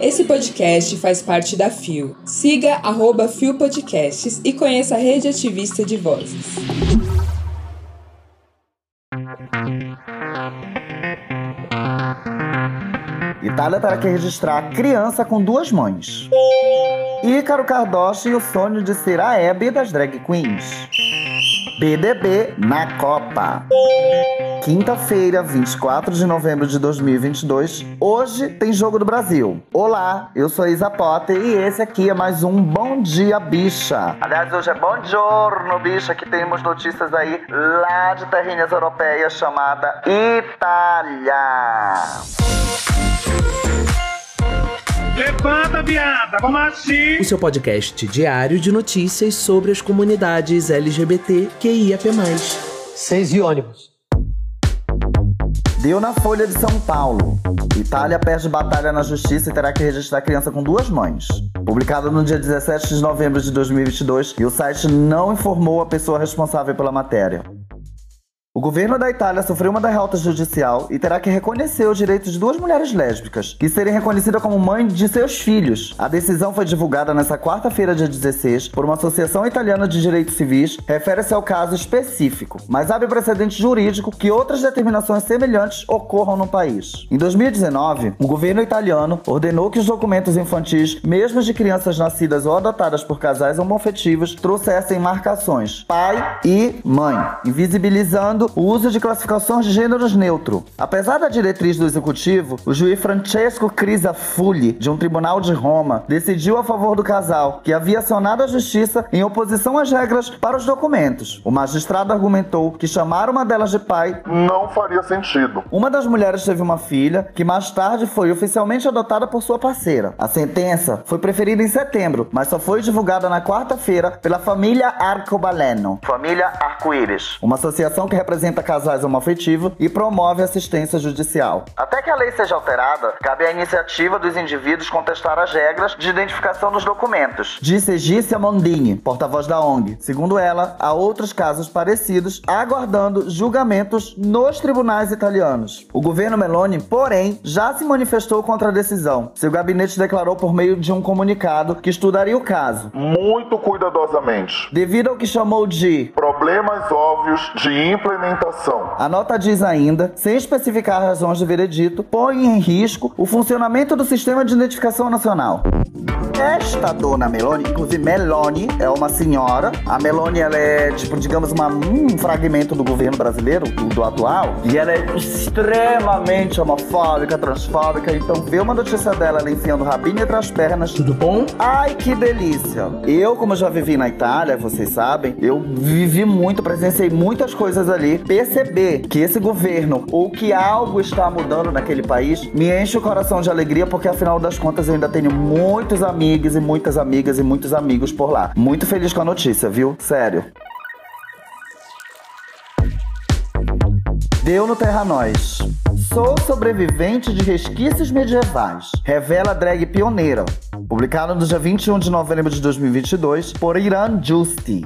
Esse podcast faz parte da FIO. Siga arroba FIO Podcasts e conheça a rede ativista de vozes. Itália terá que registrar criança com duas mães. Ícaro Cardoso e o sonho de ser a Hebe das drag queens. BDB na Copa. Quinta-feira, 24 de novembro de 2022. Hoje tem Jogo do Brasil. Olá, eu sou Isa Potter e esse aqui é mais um Bom Dia Bicha. Aliás, hoje é Bom Giorno Bicha, que temos notícias aí lá de terrinhas europeias chamada Itália. Levanta, viada, vamos assim. O seu podcast diário de notícias sobre as comunidades LGBT QIAP+. Seis e ônibus. Deu na Folha de São Paulo. Itália perde batalha na justiça e terá que registrar criança com duas mães. Publicado no dia 17 de novembro de 2022, e o site não informou a pessoa responsável pela matéria. O governo da Itália sofreu uma derrota judicial e terá que reconhecer os direitos de duas mulheres lésbicas, que serem reconhecidas como mãe de seus filhos. A decisão foi divulgada nesta quarta-feira, dia 16, por uma associação italiana de direitos civis, refere-se ao caso específico, mas abre precedente jurídico que outras determinações semelhantes ocorram no país. Em 2019, o governo italiano ordenou que os documentos infantis, mesmo de crianças nascidas ou adotadas por casais homoafetivos, trouxessem marcações pai e mãe, invisibilizando o uso de classificações de gêneros neutro. Apesar da diretriz do executivo, o juiz Francesco Crisafulli, de um tribunal de Roma, decidiu a favor do casal, que havia acionado a justiça em oposição às regras para os documentos. O magistrado argumentou que chamar uma delas de pai não faria sentido. Uma das mulheres teve uma filha que mais tarde foi oficialmente adotada por sua parceira. A sentença foi preferida em setembro, mas só foi divulgada na quarta-feira pela família Arcobaleno, família Arco-Íris, uma associação que representa casais homoafetivos e promove assistência judicial. Até que a lei seja alterada, cabe à iniciativa dos indivíduos contestar as regras de identificação dos documentos. Disse Gícia Mondini, porta-voz da ONG. Segundo ela, há outros casos parecidos aguardando julgamentos nos tribunais italianos. O governo Meloni, porém, já se manifestou contra a decisão. Seu gabinete declarou por meio de um comunicado que estudaria o caso. Muito cuidadosamente. Devido ao que chamou de problemas óbvios de implementação. A nota diz ainda, sem especificar razões de veredito, põe em risco o funcionamento do sistema de identificação nacional. Esta dona Meloni, inclusive Meloni, é uma senhora. A Meloni, ela é, tipo, digamos, uma, um fragmento do governo brasileiro, do, do atual. E ela é extremamente homofóbica, transfóbica. Então, ver uma notícia dela, ela enfiando o rabinho entre as pernas. Tudo bom? Ai, que delícia! Eu, como já vivi na Itália, vocês sabem, eu vivi muito, presenciei muitas coisas ali. Perceber que esse governo, ou que algo está mudando naquele país, me enche o coração de alegria, porque afinal das contas eu ainda tenho muitos amigos e muitas amigas e muitos amigos por lá. Muito feliz com a notícia, viu? Sério. Deu no Terra Nós. Sou sobrevivente de resquícios medievais. Revela drag pioneira. Publicado no dia 21 de novembro de 2022 por Iran Justi.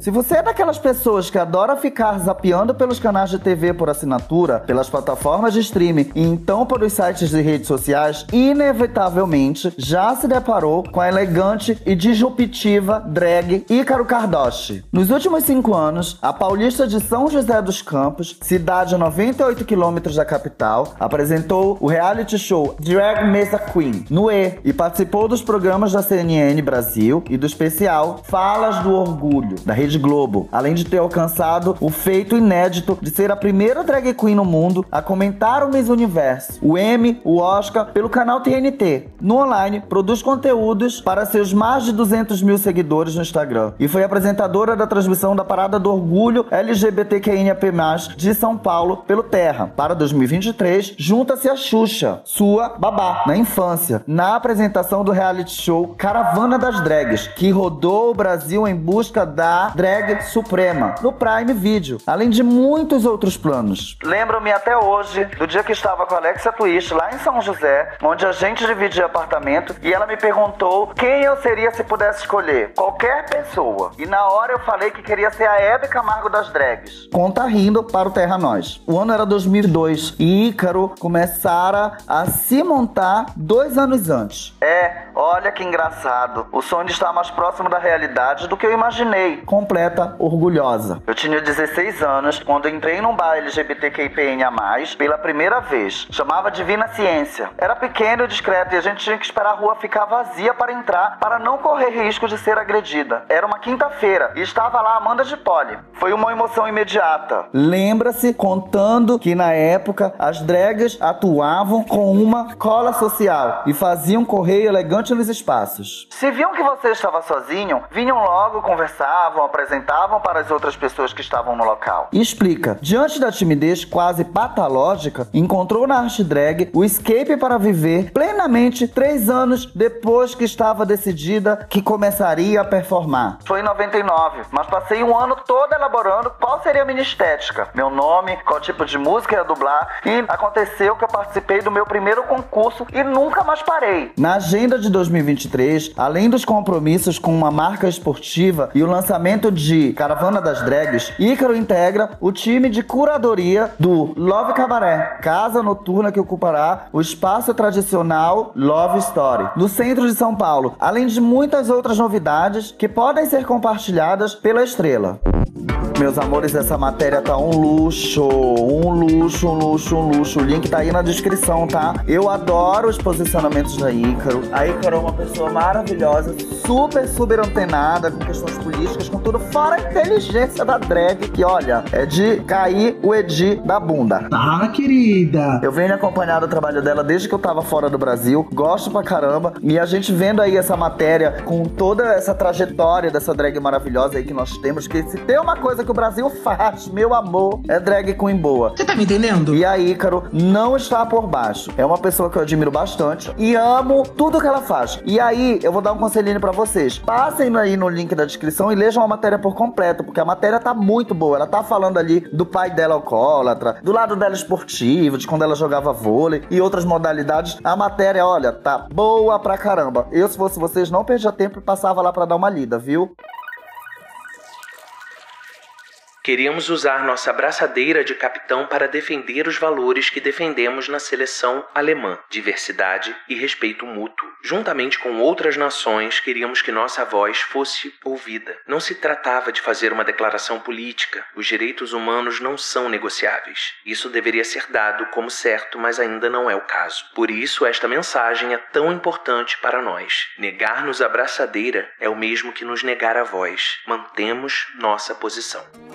Se você é daquelas pessoas que adora ficar zapeando pelos canais de TV por assinatura, pelas plataformas de streaming e então pelos sites de redes sociais, inevitavelmente já se deparou com a elegante e disruptiva drag Ícaro Cardoche. Nos últimos cinco anos, a paulista de São José dos Campos, cidade a 98 quilômetros da capital, apresentou o reality show Drag Mesa Queen no E e participou dos programas da CNN Brasil e do especial Falas do Orgulho, da Rede Globo, além de ter alcançado o feito inédito de ser a primeira drag queen no mundo a comentar o Miss Universo, o Emmy, o Oscar, pelo canal TNT. No online, produz conteúdos para seus mais de 200 mil seguidores no Instagram e foi apresentadora da transmissão da Parada do Orgulho LGBTQIAP+, de São Paulo pelo Terra. Para 2023, junta-se a Xuxa, sua babá, na infância, na apresentação do reality show Caravana das Drags, que rodou o Brasil em busca da Drag Suprema, no Prime Video, além de muitos outros planos. Lembro-me até hoje do dia que estava com a Alexia Twist lá em São José, onde a gente dividia apartamento e ela me perguntou quem eu seria se pudesse escolher. Qualquer pessoa. E na hora eu falei que queria ser a Hebe Camargo das drags. Conta rindo para o Terra Nós. O ano era 2002 e Ícaro começara a se montar dois anos antes. É, olha que engraçado. O sonho está mais próximo da realidade do que eu imaginei. Completa orgulhosa. Eu tinha 16 anos quando entrei num bar LGBTQIPNA+, pela primeira vez. Chamava Divina Ciência. Era pequeno e discreto e a gente tinha que esperar a rua ficar vazia para entrar, para não correr risco de ser agredida. Era uma quinta-feira e estava lá Amanda de Poli. Foi uma emoção imediata. Lembra-se contando que na época as dragas atuavam com uma cola social e faziam correio elegante nos espaços. Se viam que você estava sozinho, vinham logo, conversavam, apresentavam para as outras pessoas que estavam no local. E explica, diante da timidez quase patológica, encontrou na arte drag o escape para viver plenamente três anos depois que estava decidida que começaria a performar. Foi em 99, mas passei um ano todo elaborando qual seria a minha estética, meu nome, qual tipo de música ia dublar e aconteceu que eu participei do meu primeiro concurso e nunca mais parei. Na agenda de 2023, além dos compromissos com uma marca esportiva e o lançamento de Caravana das Drags, Ícaro integra o time de curadoria do Love Cabaré, casa noturna que ocupará o espaço tradicional Love Story, no centro de São Paulo, além de muitas outras novidades que podem ser compartilhadas pela estrela. Meus amores, essa matéria tá um luxo, um luxo, um luxo, um luxo. O link tá aí na descrição, tá? Eu adoro os posicionamentos da Ícaro. A Ícaro é uma pessoa maravilhosa, super, super antenada com questões políticas, com tudo, fora a inteligência da drag, que olha, é de cair o Edi da bunda. Ah, querida! Eu venho acompanhando o trabalho dela desde que eu tava fora do Brasil, gosto pra caramba, e a gente vendo aí essa matéria com toda essa trajetória dessa drag maravilhosa aí que nós temos, que se tem uma coisa que o Brasil faz, meu amor, é drag queen boa. Você tá me entendendo? E a Ícaro não está por baixo. É uma pessoa que eu admiro bastante e amo tudo que ela faz. E aí, eu vou dar um conselhinho para vocês. Passem aí no link da descrição e lejam a matéria por completo, porque a matéria tá muito boa. Ela tá falando ali do pai dela alcoólatra, do lado dela esportivo, de quando ela jogava vôlei e outras modalidades. A matéria, olha, tá boa pra caramba. Eu, se fosse vocês, não perdia tempo e passava lá para dar uma lida, viu? Queríamos usar nossa braçadeira de capitão para defender os valores que defendemos na seleção alemã: diversidade e respeito mútuo. Juntamente com outras nações, queríamos que nossa voz fosse ouvida. Não se tratava de fazer uma declaração política. Os direitos humanos não são negociáveis. Isso deveria ser dado como certo, mas ainda não é o caso. Por isso, esta mensagem é tão importante para nós. Negar-nos a braçadeira é o mesmo que nos negar a voz. Mantemos nossa posição.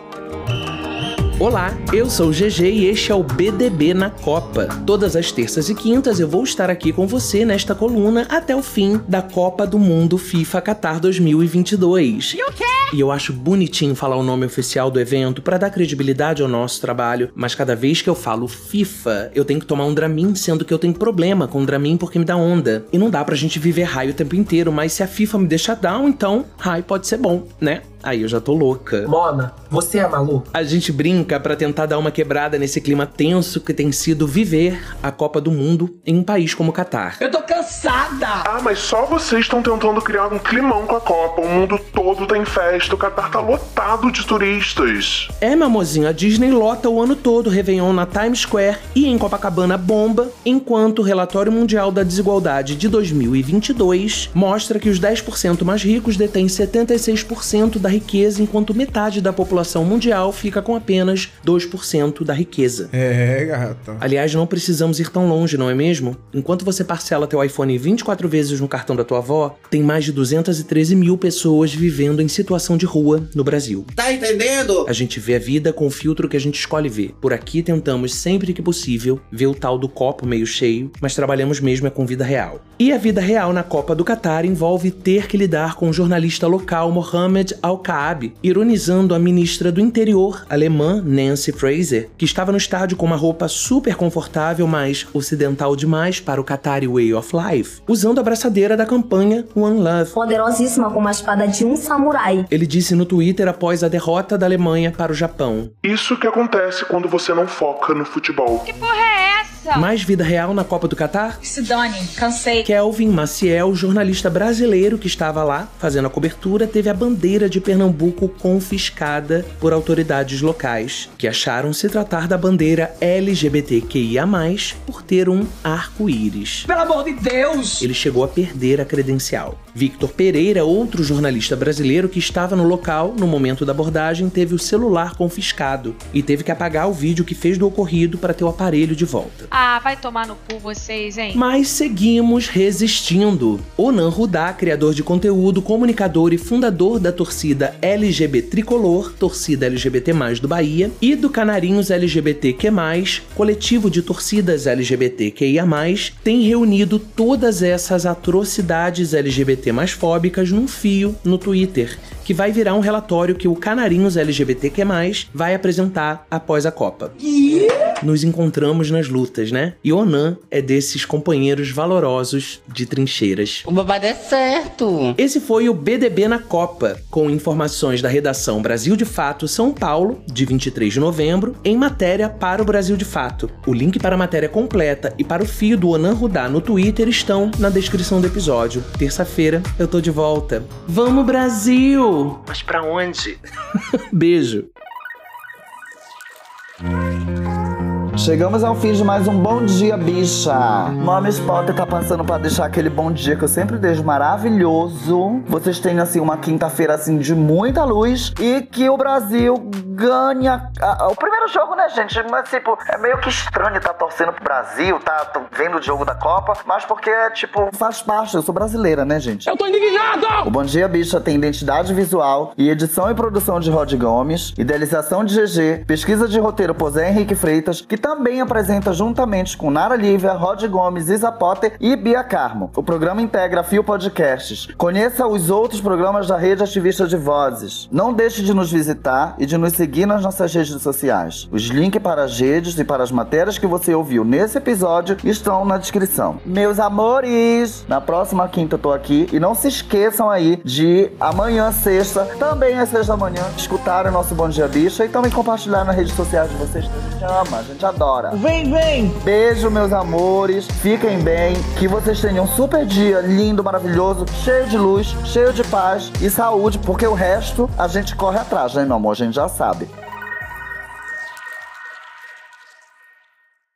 Olá, eu sou o GG e este é o BDB na Copa. Todas as terças e quintas eu vou estar aqui com você nesta coluna até o fim da Copa do Mundo FIFA Qatar 2022. E o quê? E eu acho bonitinho falar o nome oficial do evento para dar credibilidade ao nosso trabalho, mas cada vez que eu falo FIFA, eu tenho que tomar um Dramin, sendo que eu tenho problema com Dramin porque me dá onda. E não dá pra gente viver high o tempo inteiro, mas se a FIFA me deixa down, então high pode ser bom, né? Aí eu já tô louca. Mona, você é maluco? A gente brinca para tentar dar uma quebrada nesse clima tenso que tem sido viver a Copa do Mundo em um país como o Catar. Eu tô cansada! Ah, mas só vocês estão tentando criar um climão com a Copa. O mundo todo tem festa, o Catar tá lotado de turistas. É, meu amorzinho, a Disney lota o ano todo Réveillon na Times Square e em Copacabana bomba, enquanto o relatório mundial da desigualdade de 2022 mostra que os 10% mais ricos detêm 76% da riqueza, enquanto metade da população mundial fica com apenas 2% da riqueza. É, gata. Aliás, não precisamos ir tão longe, não é mesmo? Enquanto você parcela teu iPhone 24 vezes no cartão da tua avó, tem mais de 213 mil pessoas vivendo em situação de rua no Brasil. Tá entendendo? A gente vê a vida com o filtro que a gente escolhe ver. Por aqui tentamos sempre que possível ver o tal do copo meio cheio, mas trabalhamos mesmo é com vida real. E a vida real na Copa do Catar envolve ter que lidar com o jornalista local Mohamed Al Kaabe, ironizando a ministra do interior alemã Nancy Fraser, que estava no estádio com uma roupa super confortável, mas ocidental demais para o Qatari Way of Life, usando a braçadeira da campanha One Love. Poderosíssima como a espada de um samurai. Ele disse no Twitter após a derrota da Alemanha para o Japão. Isso que acontece quando você não foca no futebol. Que porra é essa? Mais vida real na Copa do Catar? Se dane, cansei. Kelvin Maciel, jornalista brasileiro que estava lá fazendo a cobertura, teve a bandeira de Pernambuco confiscada por autoridades locais, que acharam se tratar da bandeira LGBTQIA+, por ter um arco-íris. Pelo amor de Deus! Ele chegou a perder a credencial. Victor Pereira, outro jornalista brasileiro que estava no local no momento da abordagem, teve o celular confiscado e teve que apagar o vídeo que fez do ocorrido para ter o aparelho de volta. Ah, vai tomar no cu vocês, hein? Mas seguimos resistindo. Onan Rudá, criador de conteúdo, comunicador e fundador da torcida LGBT Tricolor, torcida LGBT+, do Bahia, e do Canarinhos LGBTQ+, coletivo de torcidas LGBTQIA+, tem reunido todas essas atrocidades LGBT mais fóbicas num fio no Twitter, que vai virar um relatório que o Canarinhos LGBTQ+, vai apresentar após a Copa. Nos encontramos nas lutas, né? E Onan é desses companheiros valorosos de trincheiras. O babado é certo. Esse foi o BDB na Copa, com informações da redação Brasil de Fato São Paulo, de 23 de novembro, em matéria para o Brasil de Fato. O link para a matéria completa e para o fio do Onan Rudá no Twitter estão na descrição do episódio. Terça-feira eu tô de volta. Vamos Brasil! Mas pra onde? Beijo. Chegamos ao fim de mais um Bom Dia Bicha. Mami Potter tá passando pra deixar aquele bom dia que eu sempre deixo maravilhoso. Vocês tenham, assim, uma quinta-feira, assim, de muita luz e que o Brasil ganhe a- a- o primeiro jogo, né, gente? Mas, tipo, é meio que estranho tá torcendo pro Brasil, tá tô vendo o jogo da Copa, mas porque, tipo, faz parte, eu sou brasileira, né, gente? Eu tô indignado! O Bom Dia Bicha tem identidade visual e edição e produção de Rod Gomes, idealização de GG, pesquisa de roteiro por Zé Henrique Freitas, que também apresenta juntamente com Nara Lívia, Rod Gomes, Isa Potter e Bia Carmo. O programa integra Fio Podcasts. Conheça os outros programas da Rede Ativista de Vozes. Não deixe de nos visitar e de nos seguir nas nossas redes sociais. Os links para as redes e para as matérias que você ouviu nesse episódio estão na descrição. Meus amores, na próxima quinta eu tô aqui e não se esqueçam aí de amanhã, sexta, também às seis da manhã, escutar o nosso Bom Dia Bicha e também compartilhar nas redes sociais de vocês. A gente ama, a gente adora. Vem, vem! Beijo, meus amores. Fiquem bem. Que vocês tenham um super dia lindo, maravilhoso, cheio de luz, cheio de paz e saúde, porque o resto a gente corre atrás, né, meu amor? A gente já sabe.